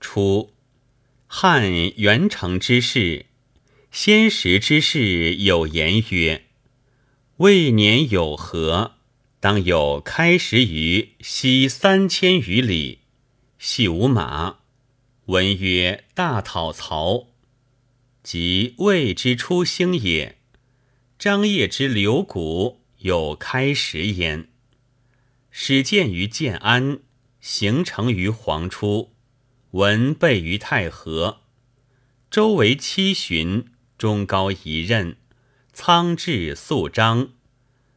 初，汉元成之事，先时之事有言曰：“未年有何，当有开始于西三千余里，系无马。文曰大讨曹，即魏之初兴也。张掖之流谷有开始焉。始建于建安，形成于黄初。”文备于太和，周围七旬，中高一仞，苍雉肃张，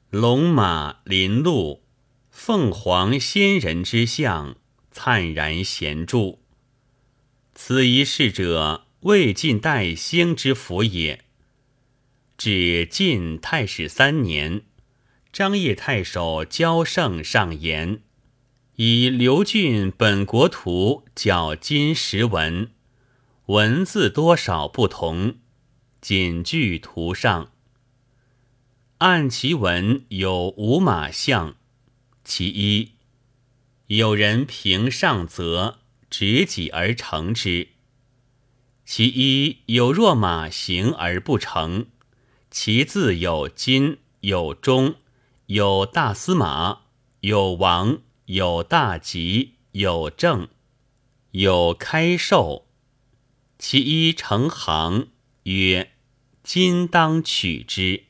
龙马麟鹿，凤凰仙人之象，灿然显著。此一事者，魏晋代兴之福也。至晋太史三年，张掖太守焦胜上言。以刘俊本国图较金石文，文字多少不同，仅据图上。按其文有五马象，其一，有人凭上则执己而成之；其一有若马行而不成，其字有金，有中，有大司马，有王。有大吉，有正，有开寿。其一成行曰：“今当取之。”